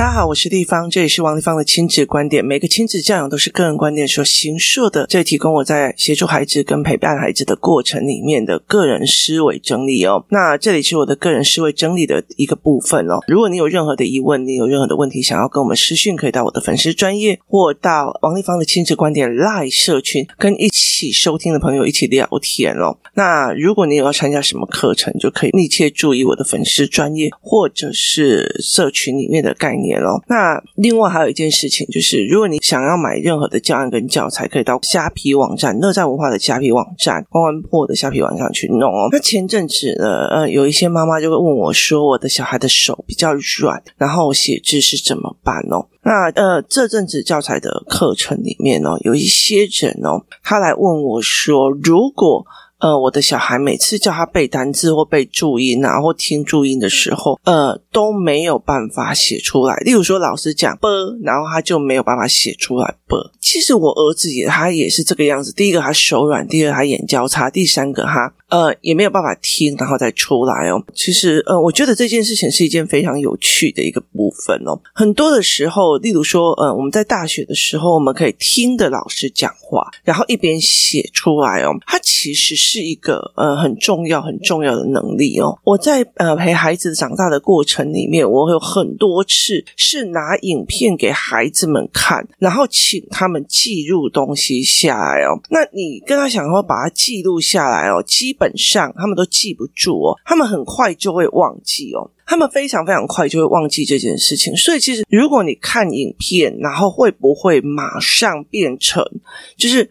大家好，我是丽芳，这里是王丽芳的亲子观点。每个亲子教养都是个人观点所形设的，这里提供我在协助孩子跟陪伴孩子的过程里面的个人思维整理哦。那这里是我的个人思维整理的一个部分哦。如果你有任何的疑问，你有任何的问题想要跟我们私讯，可以到我的粉丝专业或到王丽芳的亲子观点 Live 社群，跟一起收听的朋友一起聊天哦。那如果你有要参加什么课程，就可以密切注意我的粉丝专业或者是社群里面的概念。那另外还有一件事情，就是如果你想要买任何的教案跟教材，可以到虾皮网站、乐在文化的虾皮网站、关关破的虾皮网站去弄哦。那前阵子呢，呃，有一些妈妈就会问我说，我的小孩的手比较软，然后写字是怎么办哦？那呃，这阵子教材的课程里面哦，有一些人哦，他来问我说，如果呃，我的小孩每次叫他背单字或背注音啊，或听注音的时候，呃，都没有办法写出来。例如说，老师讲啵然后他就没有办法写出来啵。其实我儿子也他也是这个样子。第一个他手软，第二个他眼交叉，第三个他呃也没有办法听，然后再出来哦。其实呃，我觉得这件事情是一件非常有趣的一个部分哦。很多的时候，例如说呃，我们在大学的时候，我们可以听的老师讲话，然后一边写出来哦。它其实是一个呃很重要很重要的能力哦。我在呃陪孩子长大的过程里面，我有很多次是拿影片给孩子们看，然后请他们。记录东西下来哦，那你跟他想说把它记录下来哦，基本上他们都记不住哦，他们很快就会忘记哦，他们非常非常快就会忘记这件事情。所以其实如果你看影片，然后会不会马上变成就是？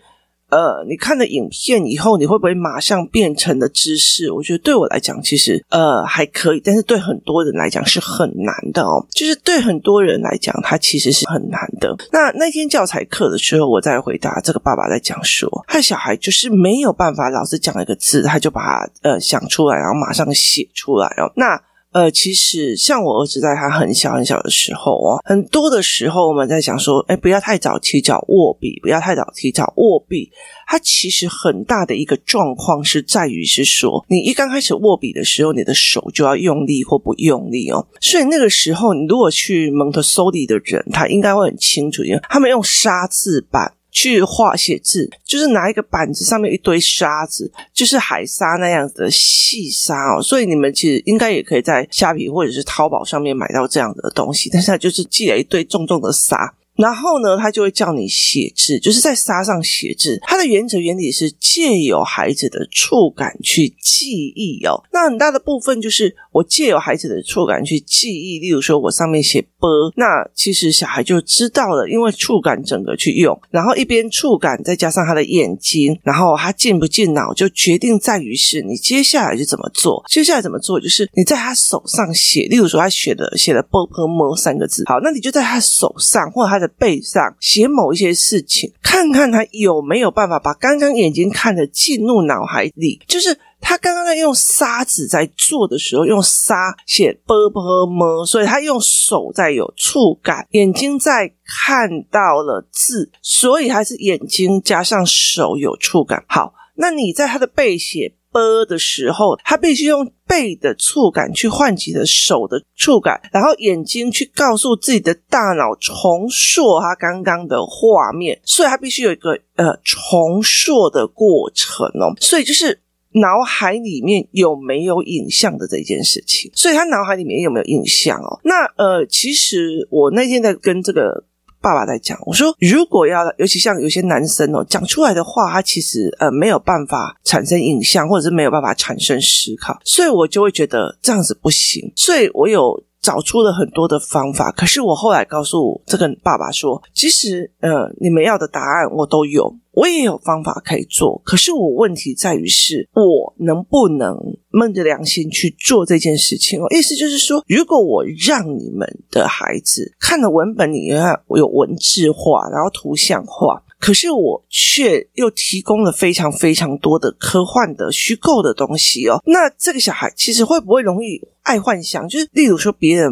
呃，你看了影片以后，你会不会马上变成了知识？我觉得对我来讲，其实呃还可以，但是对很多人来讲是很难的哦。就是对很多人来讲，它其实是很难的。那那天教材课的时候，我在回答这个爸爸在讲说，他的小孩就是没有办法，老师讲一个字，他就把它呃想出来，然后马上写出来哦。那呃，其实像我儿子在他很小很小的时候哦，很多的时候我们在想说，哎，不要太早提早握笔，不要太早提早握笔。它其实很大的一个状况是在于是说，你一刚开始握笔的时候，你的手就要用力或不用力哦。所以那个时候，你如果去蒙特梭利的人，他应该会很清楚，因为他们用沙字板。去画写字，就是拿一个板子上面一堆沙子，就是海沙那样子的细沙哦。所以你们其实应该也可以在虾皮或者是淘宝上面买到这样的东西，但是它就是寄了一堆重重的沙。然后呢，他就会叫你写字，就是在沙上写字。它的原则原理是借由孩子的触感去记忆哦。那很大的部分就是我借由孩子的触感去记忆，例如说我上面写“波”，那其实小孩就知道了，因为触感整个去用。然后一边触感再加上他的眼睛，然后他进不进脑就决定在于是你接下来是怎么做。接下来怎么做就是你在他手上写，例如说他写的写的“波”和“摩”三个字。好，那你就在他手上或者他的。背上写某一些事情看看他有没有办法把刚刚眼睛看的进入脑海里。就是他刚刚在用沙子在做的时候用沙写 bpm 所以他用手在有触感眼睛在看到了字所以他是眼睛加上手有触感。好那你在他的背写 ㄅ 的时候，他必须用背的触感去唤起的手的触感，然后眼睛去告诉自己的大脑重塑他刚刚的画面，所以他必须有一个呃重塑的过程哦。所以就是脑海里面有没有影像的这件事情，所以他脑海里面有没有印象哦？那呃，其实我那天在跟这个。爸爸在讲，我说如果要，尤其像有些男生哦，讲出来的话，他其实呃没有办法产生影像，或者是没有办法产生思考，所以我就会觉得这样子不行，所以我有。找出了很多的方法，可是我后来告诉这个爸爸说，其实，呃，你们要的答案我都有，我也有方法可以做。可是我问题在于是，我能不能闷着良心去做这件事情？意思就是说，如果我让你们的孩子看了文本里面，有文字化，然后图像化。可是我却又提供了非常非常多的科幻的虚构的东西哦。那这个小孩其实会不会容易爱幻想？就是例如说别人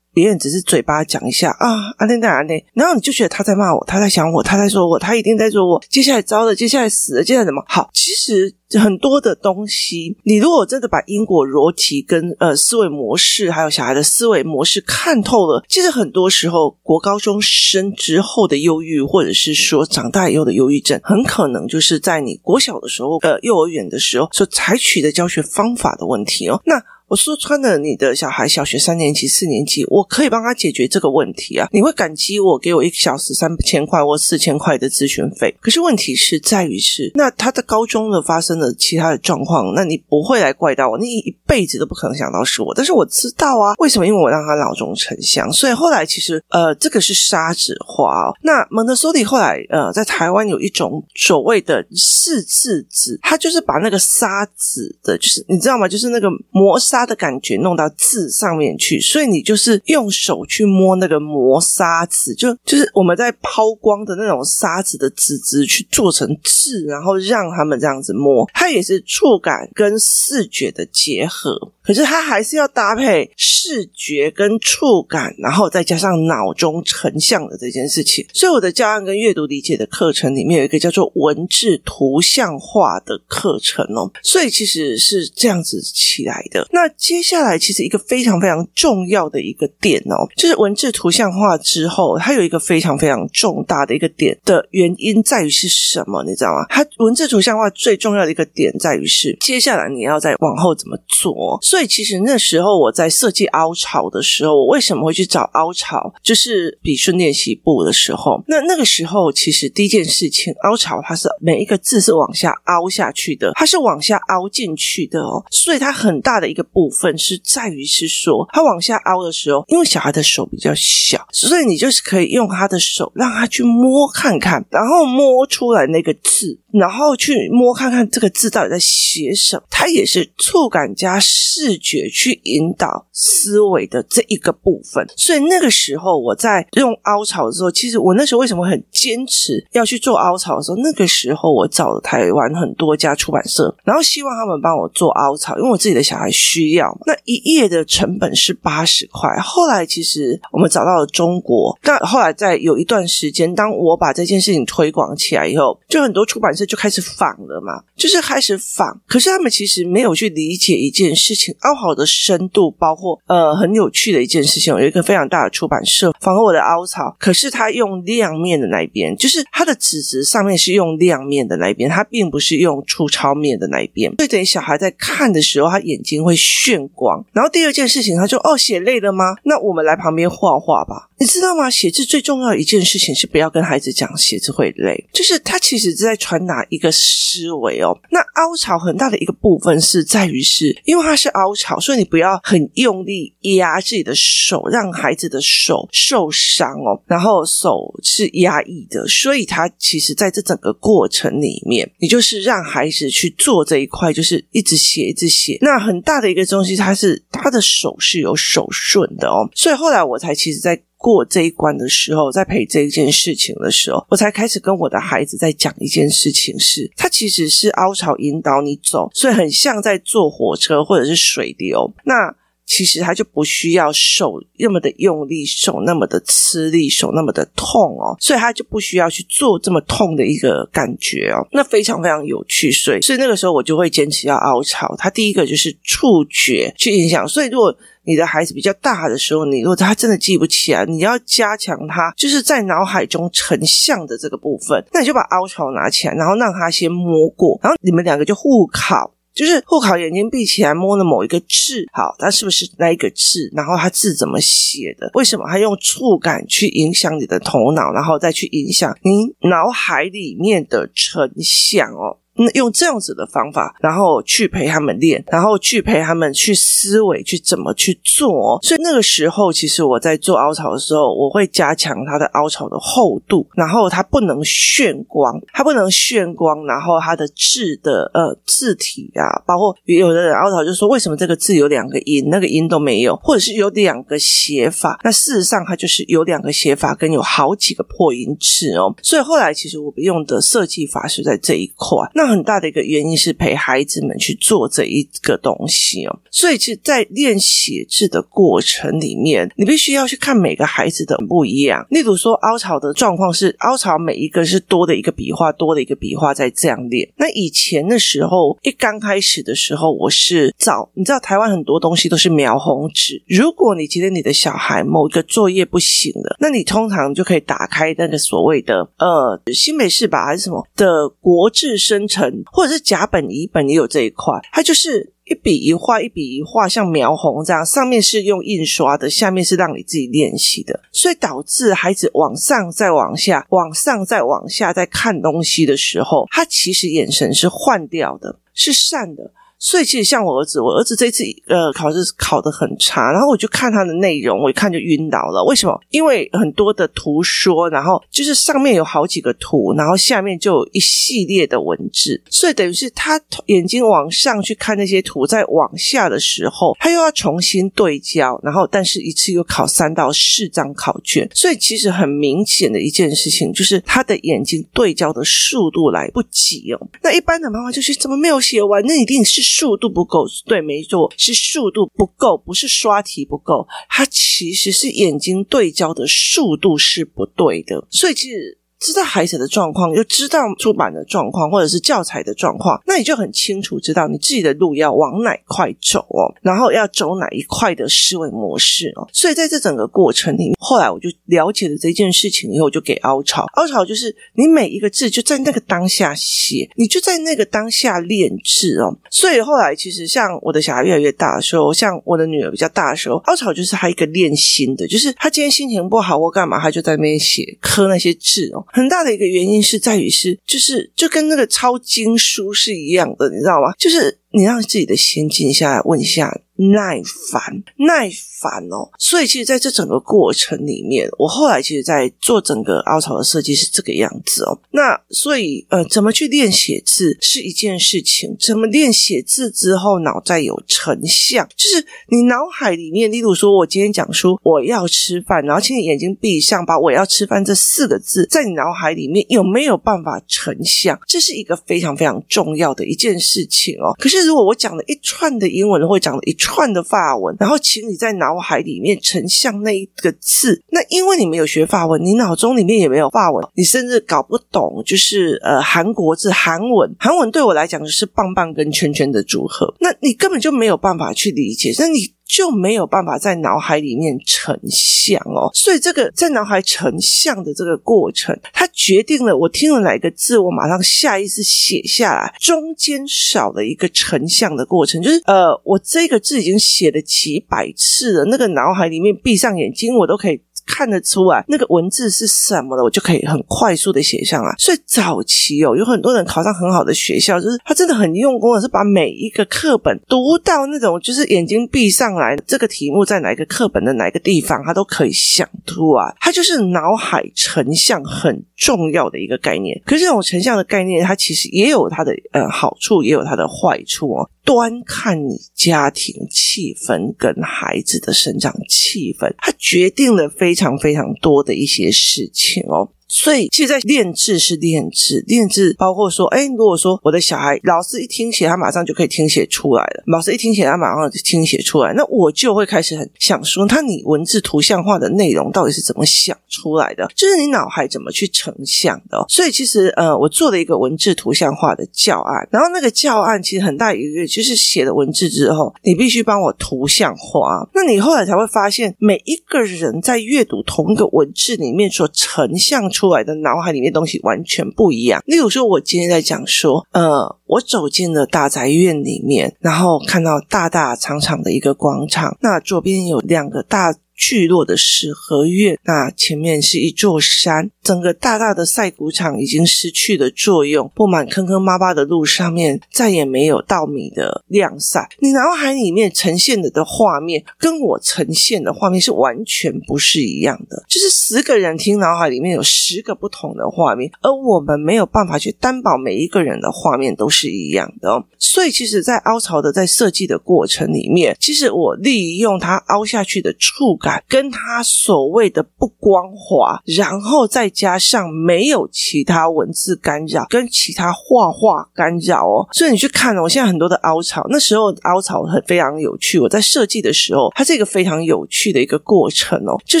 别人只是嘴巴讲一下啊，阿内在阿内，然后你就觉得他在骂我，他在想我，他在说我，他一定在说我，接下来糟了，接下来死了，接下来怎么好？其实很多的东西，你如果真的把因果逻辑跟呃思维模式，还有小孩的思维模式看透了，其实很多时候国高中生之后的忧郁，或者是说长大以后的忧郁症，很可能就是在你国小的时候，呃，幼儿园的时候所采取的教学方法的问题哦。那我说穿了，你的小孩小学三年级、四年级，我可以帮他解决这个问题啊！你会感激我给我一个小时三千块或四千块的咨询费。可是问题是在于是，那他的高中的发生了其他的状况，那你不会来怪到我，你一辈子都不可能想到是我。但是我知道啊，为什么？因为我让他脑中成像，所以后来其实呃，这个是沙纸花哦。那蒙特梭利后来呃，在台湾有一种所谓的四字纸，他就是把那个沙纸的，就是你知道吗？就是那个磨砂。它的感觉弄到字上面去，所以你就是用手去摸那个磨砂纸，就就是我们在抛光的那种砂纸的纸质去做成字，然后让他们这样子摸，它也是触感跟视觉的结合。可是它还是要搭配视觉跟触感，然后再加上脑中成像的这件事情。所以我的教案跟阅读理解的课程里面有一个叫做文字图像化的课程哦。所以其实是这样子起来的。那接下来其实一个非常非常重要的一个点哦，就是文字图像化之后，它有一个非常非常重大的一个点的原因在于是什么？你知道吗？它文字图像化最重要的一个点在于是接下来你要再往后怎么做。所以其实那时候我在设计凹槽的时候，我为什么会去找凹槽？就是笔顺练习簿的时候，那那个时候其实第一件事情，凹槽它是每一个字是往下凹下去的，它是往下凹进去的哦，所以它很大的一个部分是在于是说，它往下凹的时候，因为小孩的手比较小，所以你就是可以用他的手让他去摸看看，然后摸出来那个字，然后去摸看看这个字到底在写什么，它也是触感加。视觉去引导思维的这一个部分，所以那个时候我在用凹槽的时候，其实我那时候为什么很坚持要去做凹槽的时候，那个时候我找了台湾很多家出版社，然后希望他们帮我做凹槽，因为我自己的小孩需要。那一页的成本是八十块。后来其实我们找到了中国，但后来在有一段时间，当我把这件事情推广起来以后，就很多出版社就开始仿了嘛，就是开始仿。可是他们其实没有去理解一件事情。凹槽的深度，包括呃很有趣的一件事情，有一个非常大的出版社仿了我的凹槽，可是他用亮面的那一边，就是它的纸质上面是用亮面的那一边，它并不是用粗糙面的那一边，所以等于小孩在看的时候，他眼睛会眩光。然后第二件事情，他说：“哦，写累了吗？那我们来旁边画画吧。”你知道吗？写字最重要一件事情是不要跟孩子讲写字会累，就是他其实是在传达一个思维哦。那凹槽很大的一个部分是在于是，因为它是凹槽，所以你不要很用力压自己的手，让孩子的手受伤哦。然后手是压抑的，所以他其实在这整个过程里面，你就是让孩子去做这一块，就是一直写一直写。那很大的一个东西，他是他的手是有手顺的哦。所以后来我才其实，在过这一关的时候，在陪这一件事情的时候，我才开始跟我的孩子在讲一件事情是，是他其实是凹槽引导你走，所以很像在坐火车或者是水流。那其实他就不需要手那么的用力，手那么的吃力，手那么的痛哦，所以他就不需要去做这么痛的一个感觉哦。那非常非常有趣，所以所以那个时候我就会坚持要凹槽。他第一个就是触觉去影响，所以如果。你的孩子比较大的时候，你如果他真的记不起来，你要加强他就是在脑海中成像的这个部分，那你就把凹槽拿起来，然后让他先摸过，然后你们两个就互考，就是护考，眼睛闭起来摸了某一个字，好，它是不是那一个字？然后它字怎么写的？为什么它用触感去影响你的头脑，然后再去影响你脑海里面的成像哦？用这样子的方法，然后去陪他们练，然后去陪他们去思维，去怎么去做。所以那个时候，其实我在做凹槽的时候，我会加强它的凹槽的厚度，然后它不能眩光，它不能眩光，然后它的字的呃字体啊，包括有的人凹槽就说，为什么这个字有两个音，那个音都没有，或者是有两个写法，那事实上它就是有两个写法跟有好几个破音字哦。所以后来其实我们用的设计法是在这一块，那。很大的一个原因是陪孩子们去做这一个东西哦。所以，其实，在练写字的过程里面，你必须要去看每个孩子的不一样。例如说，凹槽的状况是凹槽每一个是多的一个笔画，多的一个笔画在这样练。那以前的时候，一刚开始的时候，我是找你知道，台湾很多东西都是描红纸。如果你觉得你的小孩某一个作业不行了，那你通常就可以打开那个所谓的呃新美式吧，还是什么的国字生成，或者是甲本乙本也有这一块，它就是。一笔一画，一笔一画，像描红这样，上面是用印刷的，下面是让你自己练习的，所以导致孩子往上再往下，往上再往下，在看东西的时候，他其实眼神是换掉的，是善的。所以其实像我儿子，我儿子这次呃考试考得很差，然后我就看他的内容，我一看就晕倒了。为什么？因为很多的图说，然后就是上面有好几个图，然后下面就有一系列的文字，所以等于是他眼睛往上去看那些图，在往下的时候，他又要重新对焦，然后但是一次又考三到四张考卷，所以其实很明显的一件事情就是他的眼睛对焦的速度来不及哦。那一般的妈妈就是怎么没有写完？那一定是。速度不够，对，没错，是速度不够，不是刷题不够，它其实是眼睛对焦的速度是不对的，所以其实。知道孩子的状况，又知道出版的状况，或者是教材的状况，那你就很清楚知道你自己的路要往哪块走哦，然后要走哪一块的思维模式哦。所以在这整个过程里面，后来我就了解了这件事情以后，我就给凹槽。凹槽就是你每一个字就在那个当下写，你就在那个当下练字哦。所以后来其实像我的小孩越来越大的时候，像我的女儿比较大的时候，凹槽就是他一个练心的，就是他今天心情不好或干嘛，他就在那边写刻那些字哦。很大的一个原因是在于是，就是就跟那个抄经书是一样的，你知道吗？就是你让自己的心静下来，问一下。耐烦，耐烦哦。所以，其实在这整个过程里面，我后来其实，在做整个凹槽的设计是这个样子哦。那所以，呃，怎么去练写字是一件事情。怎么练写字之后，脑袋有成像，就是你脑海里面，例如说，我今天讲说我要吃饭，然后请你眼睛闭上，把“我要吃饭”这四个字在你脑海里面有没有办法成像？这是一个非常非常重要的一件事情哦。可是，如果我讲了一串的英文，或讲了一串。的法文，然后请你在脑海里面成像那一个字。那因为你没有学法文，你脑中里面也没有法文，你甚至搞不懂，就是呃韩国字韩文。韩文对我来讲就是棒棒跟圈圈的组合，那你根本就没有办法去理解。那你。就没有办法在脑海里面成像哦，所以这个在脑海成像的这个过程，它决定了我听了哪个字，我马上下意识写下来，中间少了一个成像的过程，就是呃，我这个字已经写了几百次了，那个脑海里面闭上眼睛，我都可以。看得出来那个文字是什么的，我就可以很快速的写上来。所以早期哦，有很多人考上很好的学校，就是他真的很用功的，是把每一个课本读到那种，就是眼睛闭上来，这个题目在哪一个课本的哪一个地方，他都可以想出来。他就是脑海成像很重要的一个概念。可是这种成像的概念，它其实也有它的呃好处，也有它的坏处哦。端看你家庭气氛跟孩子的生长气氛，它决定了非常非常多的一些事情哦。所以，其实，在练字是练字，练字包括说，哎，如果说我的小孩老师一听写，他马上就可以听写出来了；老师一听写，他马上就听写出来，那我就会开始很想说，他你文字图像化的内容到底是怎么想出来的？就是你脑海怎么去成像的。所以，其实，呃，我做了一个文字图像化的教案，然后那个教案其实很大一个就是写了文字之后，你必须帮我图像化。那你后来才会发现，每一个人在阅读同一个文字里面所成像出。出来的脑海里面东西完全不一样。例如说，我今天在讲说，呃，我走进了大宅院里面，然后看到大大长长的一个广场，那左边有两个大。聚落的四合院，那前面是一座山，整个大大的赛谷场已经失去了作用，布满坑坑洼洼的路上面再也没有稻米的晾晒。你脑海里面呈现的的画面，跟我呈现的画面是完全不是一样的。就是十个人听脑海里面有十个不同的画面，而我们没有办法去担保每一个人的画面都是一样的。所以，其实，在凹槽的在设计的过程里面，其实我利用它凹下去的触感。感，跟它所谓的不光滑，然后再加上没有其他文字干扰，跟其他画画干扰哦。所以你去看哦，现在很多的凹槽，那时候凹槽很非常有趣。我在设计的时候，它是一个非常有趣的一个过程哦。就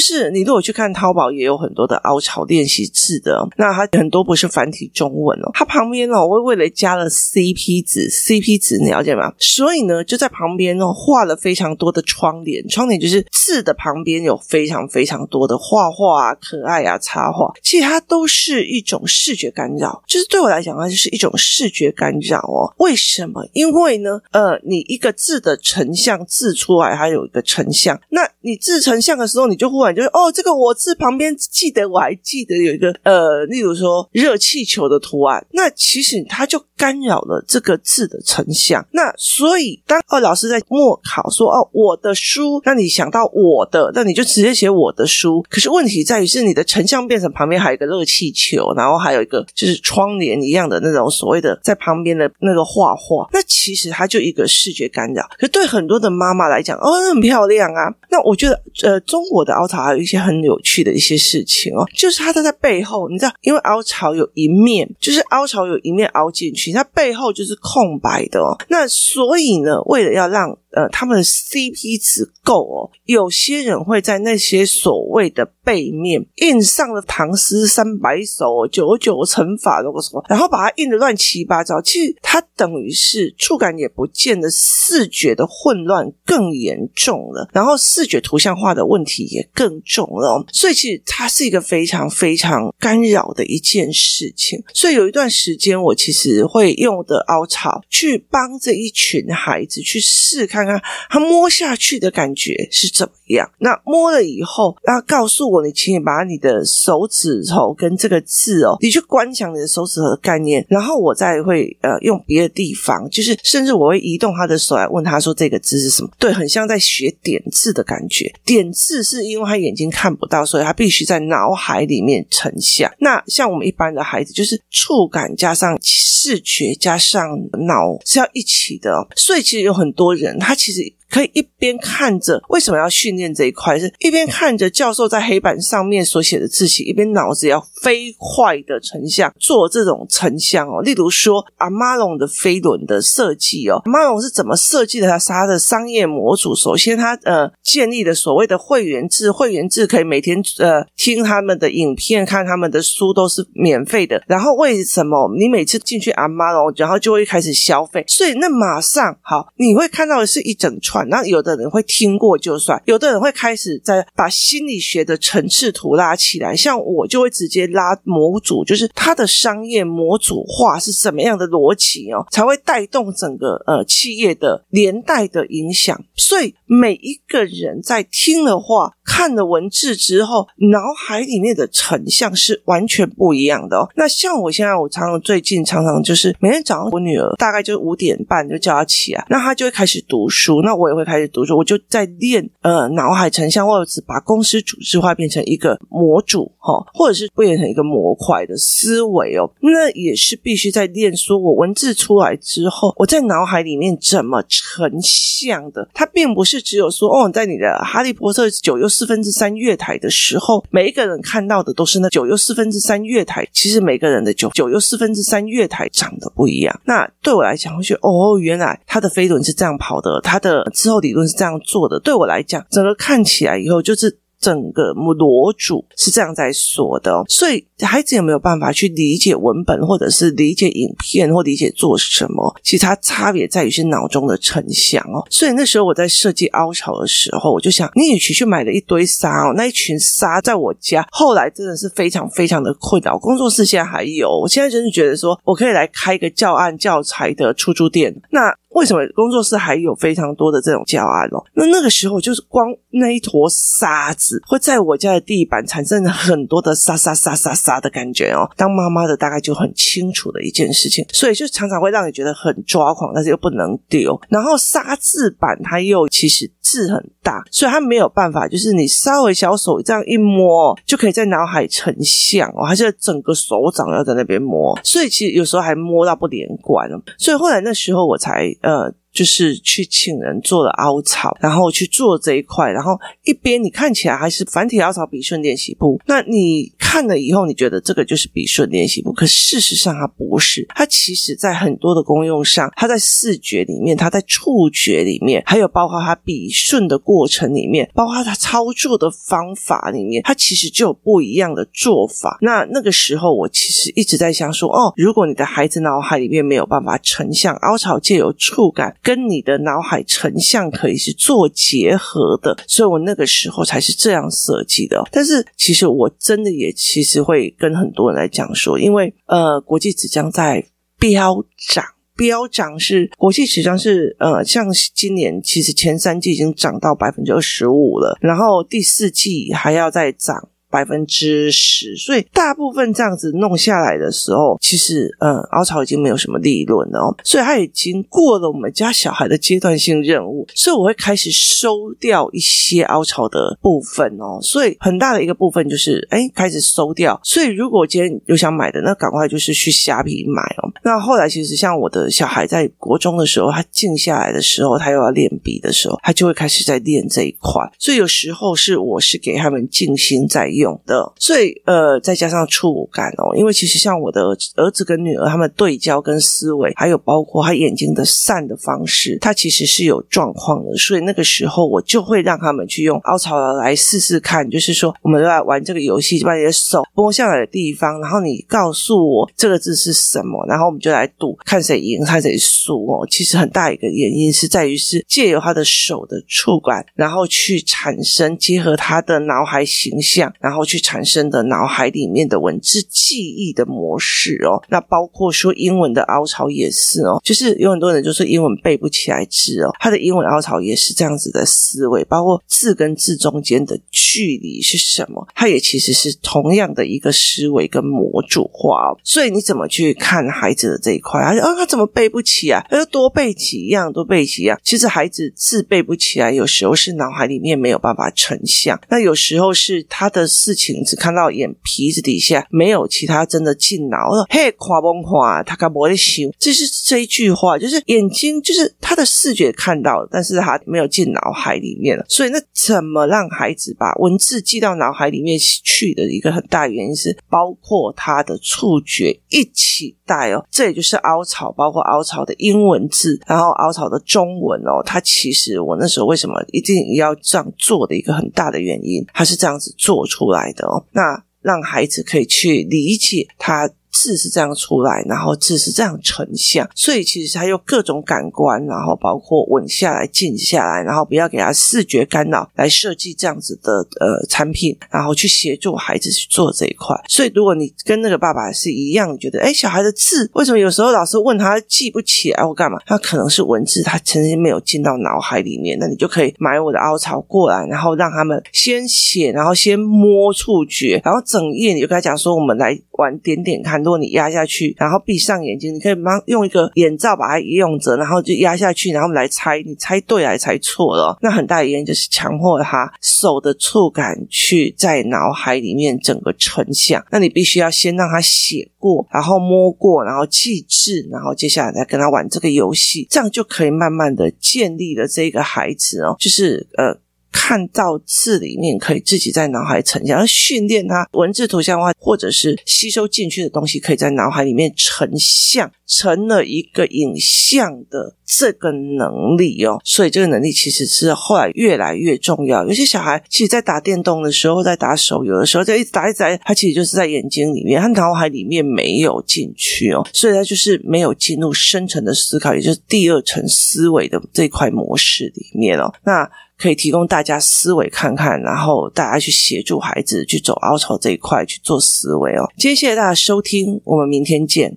是你如果去看淘宝，也有很多的凹槽练习字的，那它很多不是繁体中文哦，它旁边哦，我为了加了 CP 值，CP 值你了解吗？所以呢，就在旁边哦，画了非常多的窗帘，窗帘就是字的旁旁边有非常非常多的画画啊、可爱啊、插画，其实它都是一种视觉干扰。就是对我来讲，它就是一种视觉干扰哦。为什么？因为呢，呃，你一个字的成像字出来，它有一个成像，那你字成像的时候，你就忽然就是哦，这个我字旁边记得，我还记得有一个呃，例如说热气球的图案，那其实它就干扰了这个字的成像。那所以当哦，老师在默考说哦，我的书，那你想到我的，那你就直接写我的书。可是问题在于是你的成像变成旁边还有一个热气球，然后还有一个就是窗帘一样的那种所谓的在旁边的那个画画，那其实它就一个视觉干扰。可是对很多的妈妈来讲，哦，那很漂亮啊。那我觉得呃，中国的凹槽还有一些很有趣的一些事情哦，就是它在在背后，你知道，因为凹槽有一面，就是凹槽有一面凹进去，它背后就是空白的哦。那所以呢，为了要让呃，他们的 CP 值够哦。有些人会在那些所谓的背面印上了唐诗三百首、九九乘法那个什么，然后把它印的乱七八糟。其实它等于是触感也不见得，视觉的混乱更严重了，然后视觉图像化的问题也更重了。所以其实它是一个非常非常干扰的一件事情。所以有一段时间，我其实会用的凹槽去帮这一群孩子去试看。看看他摸下去的感觉是怎么样？那摸了以后，要告诉我，你请你把你的手指头跟这个字哦，你去观想你的手指头的概念，然后我再会呃用别的地方，就是甚至我会移动他的手来问他说这个字是什么？对，很像在学点字的感觉。点字是因为他眼睛看不到，所以他必须在脑海里面成像。那像我们一般的孩子，就是触感加上视觉加上脑是要一起的哦，所以其实有很多人他。他其实。可以一边看着，为什么要训练这一块？是一边看着教授在黑板上面所写的字形，一边脑子要飞快的成像，做这种成像哦。例如说，阿玛龙的飞轮的设计哦，阿玛龙是怎么设计的？它是它的商业模组。首先，它呃建立的所谓的会员制，会员制可以每天呃听他们的影片，看他们的书都是免费的。然后为什么你每次进去阿玛龙，然后就会开始消费？所以那马上好，你会看到的是一整串。那有的人会听过就算，有的人会开始在把心理学的层次图拉起来，像我就会直接拉模组，就是它的商业模组化是什么样的逻辑哦，才会带动整个呃企业的连带的影响。所以每一个人在听了话、看了文字之后，脑海里面的成像是完全不一样的哦。那像我现在，我常常最近常常就是每天早上，我女儿大概就五点半就叫她起来，那她就会开始读书，那我。也会开始读书，我就在练呃脑海成像，或者是把公司组织化变成一个模组哈，或者是变成一个模块的思维哦。那也是必须在练，说我文字出来之后，我在脑海里面怎么成像的。它并不是只有说哦，在你的哈利波特九又四分之三月台的时候，每一个人看到的都是那九又四分之三月台。其实每个人的九九又四分之三月台长得不一样。那对我来讲，我觉得哦，原来他的飞轮是这样跑的，他的。之后理论是这样做的，对我来讲，整个看起来以后就是。整个模组是这样在说的，所以孩子有没有办法去理解文本，或者是理解影片，或理解做什么？其实它差别在于是脑中的成像哦。所以那时候我在设计凹槽的时候，我就想，你与其去买了一堆沙哦，那一群沙在我家后来真的是非常非常的困扰。工作室现在还有，我现在真是觉得说我可以来开一个教案教材的出租店。那为什么工作室还有非常多的这种教案哦？那那个时候就是光那一坨沙子。会在我家的地板产生很多的沙沙沙沙沙的感觉哦。当妈妈的大概就很清楚的一件事情，所以就常常会让你觉得很抓狂，但是又不能丢。然后沙字板它又其实字很大，所以它没有办法，就是你稍微小手这样一摸，就可以在脑海成像哦，还是整个手掌要在那边摸，所以其实有时候还摸到不连贯。所以后来那时候我才呃。就是去请人做了凹槽，然后去做这一块，然后一边你看起来还是繁体凹槽笔顺练习簿，那你看了以后，你觉得这个就是笔顺练习簿，可事实上它不是，它其实在很多的功用上，它在视觉里面，它在触觉里面，还有包括它笔顺的过程里面，包括它操作的方法里面，它其实就有不一样的做法。那那个时候，我其实一直在想说，哦，如果你的孩子脑海里面没有办法成像，凹槽借由触感跟你的脑海成像可以是做结合的，所以我那个时候才是这样设计的。但是其实我真的也其实会跟很多人来讲说，因为呃，国际纸浆在飙涨，飙涨是国际纸浆是呃，像今年其实前三季已经涨到百分之二十五了，然后第四季还要再涨。百分之十，所以大部分这样子弄下来的时候，其实嗯，凹槽已经没有什么利润了哦，所以它已经过了我们家小孩的阶段性任务，所以我会开始收掉一些凹槽的部分哦，所以很大的一个部分就是哎，开始收掉。所以如果今天有想买的，那赶快就是去虾皮买哦。那后来其实像我的小孩在国中的时候，他静下来的时候，他又要练笔的时候，他就会开始在练这一块，所以有时候是我是给他们静心在用。的，所以呃，再加上触感哦，因为其实像我的儿子跟女儿，他们对焦跟思维，还有包括他眼睛的散的方式，他其实是有状况的。所以那个时候，我就会让他们去用凹槽来试试看，就是说，我们都在玩这个游戏，把你的手摸下来的地方，然后你告诉我这个字是什么，然后我们就来赌，看谁赢，看谁输哦。其实很大一个原因是在于是借由他的手的触感，然后去产生结合他的脑海形象，然然后去产生的脑海里面的文字记忆的模式哦，那包括说英文的凹槽也是哦，就是有很多人就是英文背不起来字哦，他的英文凹槽也是这样子的思维，包括字跟字中间的距离是什么，它也其实是同样的一个思维跟模组化哦。所以你怎么去看孩子的这一块？他说啊，他怎么背不起啊？他就多背几样，多背几样。其实孩子字背不起来，有时候是脑海里面没有办法成像，那有时候是他的事情只看到眼皮子底下，没有其他真的进脑了。嘿，夸崩夸？他看不会行？这是这一句话，就是眼睛，就是他的视觉看到，但是他没有进脑海里面了。所以，那怎么让孩子把文字记到脑海里面去的一个很大原因是，包括他的触觉一起带哦。这也就是凹槽，包括凹槽的英文字，然后凹槽的中文哦。它其实我那时候为什么一定要这样做的一个很大的原因，它是这样子做出来的哦。那让孩子可以去理解他。字是这样出来，然后字是这样成像，所以其实他用各种感官，然后包括稳下来、静下来，然后不要给他视觉干扰，来设计这样子的呃产品，然后去协助孩子去做这一块。所以如果你跟那个爸爸是一样，觉得哎，小孩的字为什么有时候老师问他记不起来或干嘛？他可能是文字他曾经没有进到脑海里面，那你就可以买我的凹槽过来，然后让他们先写，然后先摸触觉，然后整页你就跟他讲说，我们来玩点点看。如果你压下去，然后闭上眼睛，你可以马上用一个眼罩把它用着，然后就压下去，然后来猜，你猜对还是猜错了？那很大的原因就是强迫他手的触感去在脑海里面整个成像。那你必须要先让他写过，然后摸过，然后记字，然后接下来再跟他玩这个游戏，这样就可以慢慢的建立了这个孩子哦，就是呃。看到字里面可以自己在脑海成像，要训练他文字图像化，或者是吸收进去的东西可以在脑海里面成像，成了一个影像的这个能力哦。所以这个能力其实是后来越来越重要。有些小孩其实，在打电动的时候，在打手游的时候，在一直打一直打，他其实就是在眼睛里面，他脑海里面没有进去哦，所以他就是没有进入深层的思考，也就是第二层思维的这块模式里面哦。那可以提供大家思维看看，然后大家去协助孩子去走凹槽这一块去做思维哦。今天谢谢大家收听，我们明天见。